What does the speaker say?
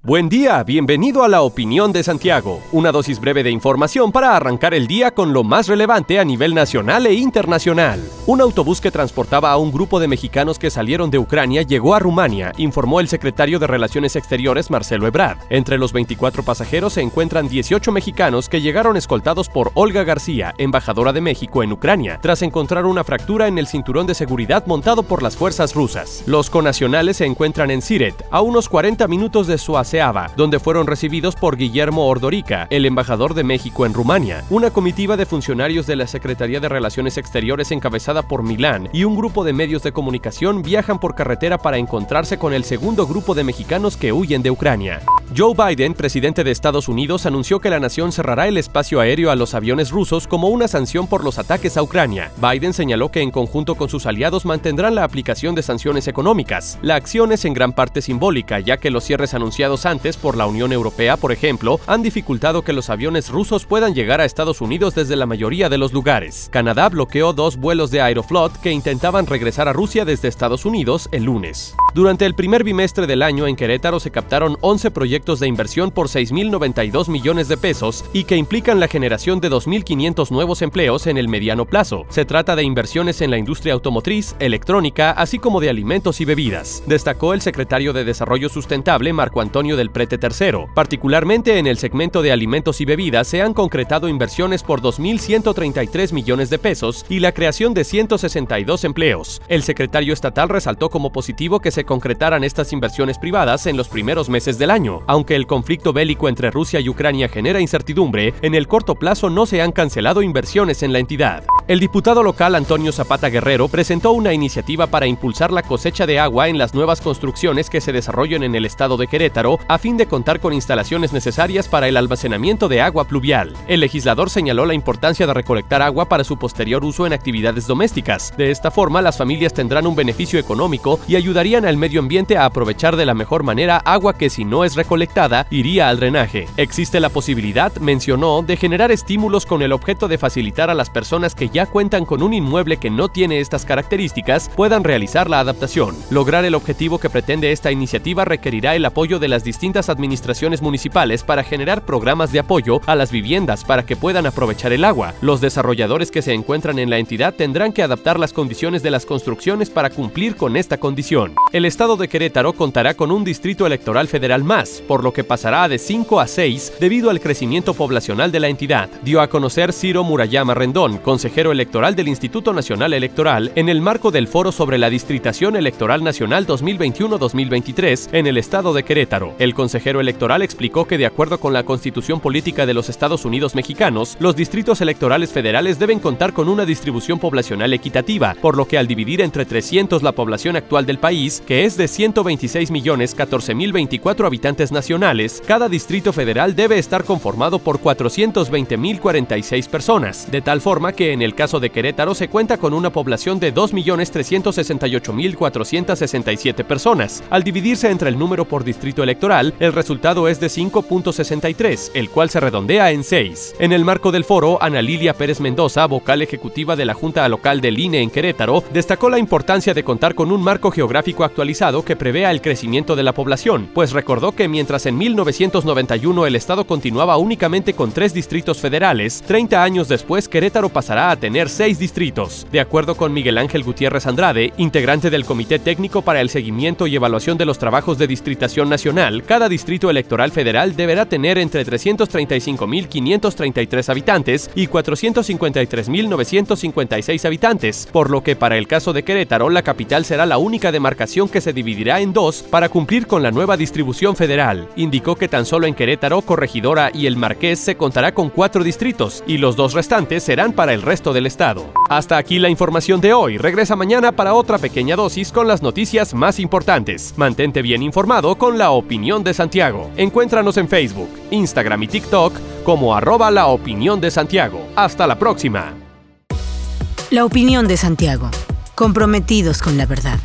Buen día, bienvenido a la opinión de Santiago, una dosis breve de información para arrancar el día con lo más relevante a nivel nacional e internacional. Un autobús que transportaba a un grupo de mexicanos que salieron de Ucrania llegó a Rumania, informó el secretario de Relaciones Exteriores Marcelo Ebrard. Entre los 24 pasajeros se encuentran 18 mexicanos que llegaron escoltados por Olga García, embajadora de México en Ucrania, tras encontrar una fractura en el cinturón de seguridad montado por las fuerzas rusas. Los conacionales se encuentran en Siret, a unos 40 minutos de su donde fueron recibidos por Guillermo Ordorica, el embajador de México en Rumania. Una comitiva de funcionarios de la Secretaría de Relaciones Exteriores encabezada por Milán y un grupo de medios de comunicación viajan por carretera para encontrarse con el segundo grupo de mexicanos que huyen de Ucrania. Joe Biden, presidente de Estados Unidos, anunció que la nación cerrará el espacio aéreo a los aviones rusos como una sanción por los ataques a Ucrania. Biden señaló que en conjunto con sus aliados mantendrán la aplicación de sanciones económicas. La acción es en gran parte simbólica, ya que los cierres anunciados por la Unión Europea, por ejemplo, han dificultado que los aviones rusos puedan llegar a Estados Unidos desde la mayoría de los lugares. Canadá bloqueó dos vuelos de Aeroflot que intentaban regresar a Rusia desde Estados Unidos el lunes. Durante el primer bimestre del año en Querétaro se captaron 11 proyectos de inversión por 6.092 millones de pesos y que implican la generación de 2.500 nuevos empleos en el mediano plazo. Se trata de inversiones en la industria automotriz, electrónica, así como de alimentos y bebidas. Destacó el secretario de Desarrollo Sustentable Marco Antonio del Prete III. Particularmente en el segmento de alimentos y bebidas se han concretado inversiones por 2.133 millones de pesos y la creación de 162 empleos. El secretario estatal resaltó como positivo que se concretaran estas inversiones privadas en los primeros meses del año. Aunque el conflicto bélico entre Rusia y Ucrania genera incertidumbre, en el corto plazo no se han cancelado inversiones en la entidad. El diputado local Antonio Zapata Guerrero presentó una iniciativa para impulsar la cosecha de agua en las nuevas construcciones que se desarrollen en el estado de Querétaro a fin de contar con instalaciones necesarias para el almacenamiento de agua pluvial. El legislador señaló la importancia de recolectar agua para su posterior uso en actividades domésticas. De esta forma, las familias tendrán un beneficio económico y ayudarían al medio ambiente a aprovechar de la mejor manera agua que si no es recolectada iría al drenaje. Existe la posibilidad, mencionó, de generar estímulos con el objeto de facilitar a las personas que ya cuentan con un inmueble que no tiene estas características puedan realizar la adaptación. Lograr el objetivo que pretende esta iniciativa requerirá el apoyo de las distintas administraciones municipales para generar programas de apoyo a las viviendas para que puedan aprovechar el agua. Los desarrolladores que se encuentran en la entidad tendrán que adaptar las condiciones de las construcciones para cumplir con esta condición. El estado de Querétaro contará con un distrito electoral federal más, por lo que pasará de 5 a 6 debido al crecimiento poblacional de la entidad, dio a conocer Ciro Murayama Rendón, consejero electoral del Instituto Nacional Electoral, en el marco del foro sobre la Distritación Electoral Nacional 2021-2023 en el estado de Querétaro. El consejero electoral explicó que de acuerdo con la Constitución Política de los Estados Unidos Mexicanos, los distritos electorales federales deben contar con una distribución poblacional equitativa, por lo que al dividir entre 300 la población actual del país, que es de 126 millones 14 mil 24 habitantes nacionales, cada distrito federal debe estar conformado por 420 mil 46 personas, de tal forma que en el caso de Querétaro se cuenta con una población de 2 millones 368 mil 467 personas. Al dividirse entre el número por distrito electoral, el resultado es de 5.63, el cual se redondea en 6. En el marco del foro, Ana Lilia Pérez Mendoza, vocal ejecutiva de la Junta Local del INE en Querétaro, destacó la importancia de contar con un marco geográfico actualizado que prevea el crecimiento de la población, pues recordó que mientras en 1991 el Estado continuaba únicamente con tres distritos federales, 30 años después Querétaro pasará a tener seis distritos. De acuerdo con Miguel Ángel Gutiérrez Andrade, integrante del Comité Técnico para el Seguimiento y Evaluación de los Trabajos de Distritación Nacional, cada Distrito Electoral Federal deberá tener entre 335.533 habitantes y 453.956 habitantes, por lo que para el caso de Querétaro la capital será la única demarcación que se dividirá en dos para cumplir con la nueva distribución federal. Indicó que tan solo en Querétaro, Corregidora y El Marqués se contará con cuatro distritos y los dos restantes serán para el resto del estado. Hasta aquí la información de hoy. Regresa mañana para otra pequeña dosis con las noticias más importantes. Mantente bien informado con la opinión de Santiago. Encuéntranos en Facebook, Instagram y TikTok como arroba la opinión de Santiago. Hasta la próxima. La opinión de Santiago. Comprometidos con la verdad.